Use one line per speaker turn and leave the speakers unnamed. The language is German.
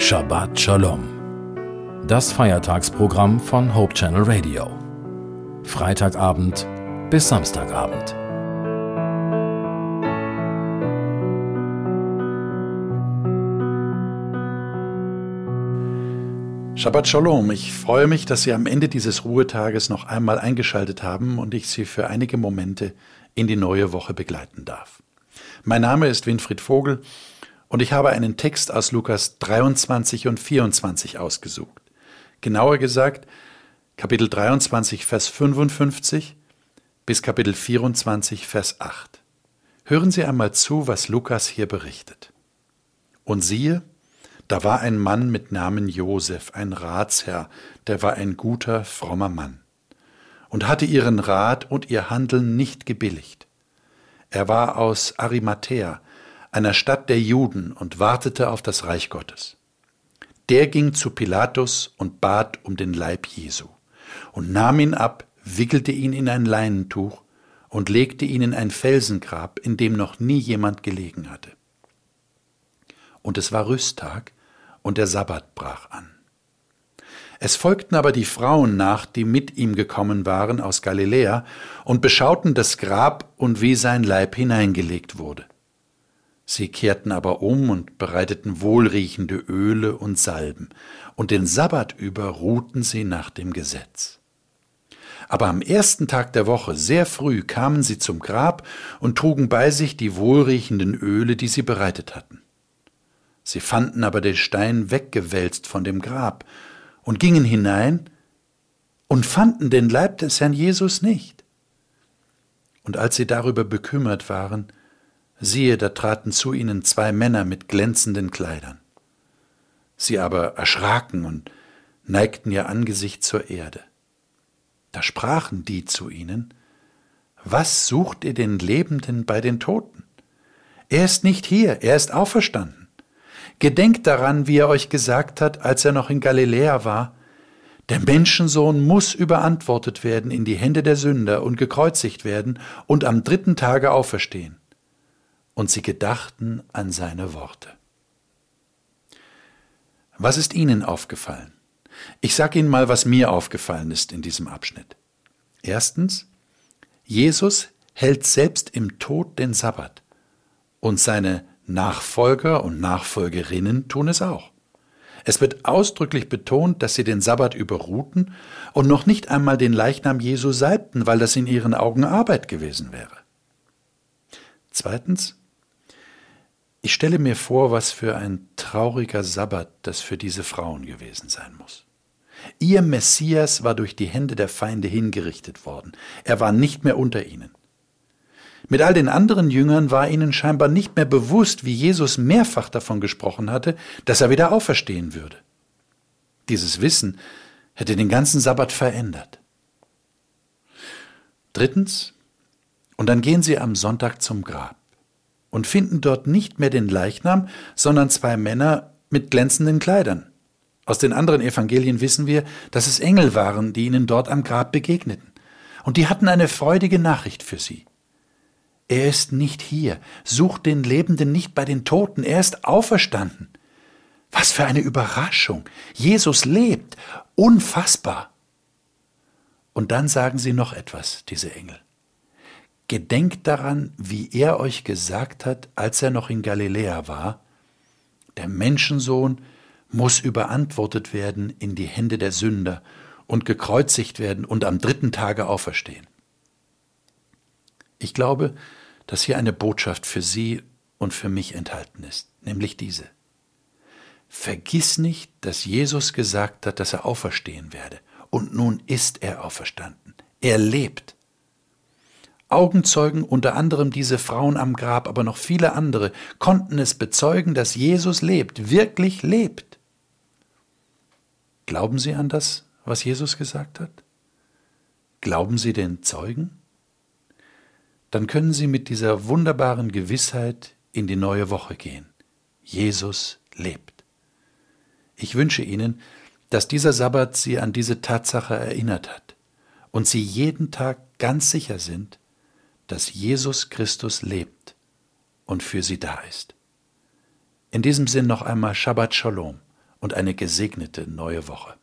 Shabbat Shalom. Das Feiertagsprogramm von Hope Channel Radio. Freitagabend bis Samstagabend.
Shabbat Shalom. Ich freue mich, dass Sie am Ende dieses Ruhetages noch einmal eingeschaltet haben und ich Sie für einige Momente in die neue Woche begleiten darf. Mein Name ist Winfried Vogel und ich habe einen Text aus Lukas 23 und 24 ausgesucht. Genauer gesagt, Kapitel 23, Vers 55 bis Kapitel 24, Vers 8. Hören Sie einmal zu, was Lukas hier berichtet. Und siehe, da war ein Mann mit Namen Josef, ein Ratsherr, der war ein guter, frommer Mann und hatte ihren Rat und ihr Handeln nicht gebilligt. Er war aus Arimathäa, einer Stadt der Juden, und wartete auf das Reich Gottes. Der ging zu Pilatus und bat um den Leib Jesu und nahm ihn ab, wickelte ihn in ein Leinentuch und legte ihn in ein Felsengrab, in dem noch nie jemand gelegen hatte. Und es war Rüsttag, und der Sabbat brach an. Es folgten aber die Frauen nach, die mit ihm gekommen waren aus Galiläa, und beschauten das Grab und wie sein Leib hineingelegt wurde. Sie kehrten aber um und bereiteten wohlriechende Öle und Salben, und den Sabbat über ruhten sie nach dem Gesetz. Aber am ersten Tag der Woche, sehr früh, kamen sie zum Grab und trugen bei sich die wohlriechenden Öle, die sie bereitet hatten. Sie fanden aber den Stein weggewälzt von dem Grab und gingen hinein und fanden den Leib des Herrn Jesus nicht. Und als sie darüber bekümmert waren, siehe, da traten zu ihnen zwei Männer mit glänzenden Kleidern. Sie aber erschraken und neigten ihr Angesicht zur Erde. Da sprachen die zu ihnen, Was sucht ihr den Lebenden bei den Toten? Er ist nicht hier, er ist auferstanden. Gedenkt daran, wie er euch gesagt hat, als er noch in Galiläa war, der Menschensohn muss überantwortet werden in die Hände der Sünder und gekreuzigt werden und am dritten Tage auferstehen und sie gedachten an seine Worte. Was ist Ihnen aufgefallen? Ich sage Ihnen mal, was mir aufgefallen ist in diesem Abschnitt. Erstens, Jesus hält selbst im Tod den Sabbat und seine Nachfolger und Nachfolgerinnen tun es auch. Es wird ausdrücklich betont, dass sie den Sabbat überruhten und noch nicht einmal den Leichnam Jesu salbten, weil das in ihren Augen Arbeit gewesen wäre. Zweitens, ich stelle mir vor, was für ein trauriger Sabbat das für diese Frauen gewesen sein muss. Ihr Messias war durch die Hände der Feinde hingerichtet worden. Er war nicht mehr unter ihnen. Mit all den anderen Jüngern war ihnen scheinbar nicht mehr bewusst, wie Jesus mehrfach davon gesprochen hatte, dass er wieder auferstehen würde. Dieses Wissen hätte den ganzen Sabbat verändert. Drittens, und dann gehen sie am Sonntag zum Grab und finden dort nicht mehr den Leichnam, sondern zwei Männer mit glänzenden Kleidern. Aus den anderen Evangelien wissen wir, dass es Engel waren, die ihnen dort am Grab begegneten. Und die hatten eine freudige Nachricht für sie. Er ist nicht hier, sucht den Lebenden nicht bei den Toten, er ist auferstanden. Was für eine Überraschung. Jesus lebt. Unfassbar. Und dann sagen sie noch etwas, diese Engel. Gedenkt daran, wie er euch gesagt hat, als er noch in Galiläa war, der Menschensohn muss überantwortet werden in die Hände der Sünder und gekreuzigt werden und am dritten Tage auferstehen. Ich glaube, dass hier eine Botschaft für Sie und für mich enthalten ist, nämlich diese. Vergiss nicht, dass Jesus gesagt hat, dass er auferstehen werde. Und nun ist er auferstanden. Er lebt. Augenzeugen, unter anderem diese Frauen am Grab, aber noch viele andere, konnten es bezeugen, dass Jesus lebt, wirklich lebt. Glauben Sie an das, was Jesus gesagt hat? Glauben Sie den Zeugen? Dann können Sie mit dieser wunderbaren Gewissheit in die neue Woche gehen. Jesus lebt. Ich wünsche Ihnen, dass dieser Sabbat Sie an diese Tatsache erinnert hat und Sie jeden Tag ganz sicher sind, dass Jesus Christus lebt und für sie da ist. In diesem Sinn noch einmal Shabbat Shalom und eine gesegnete neue Woche.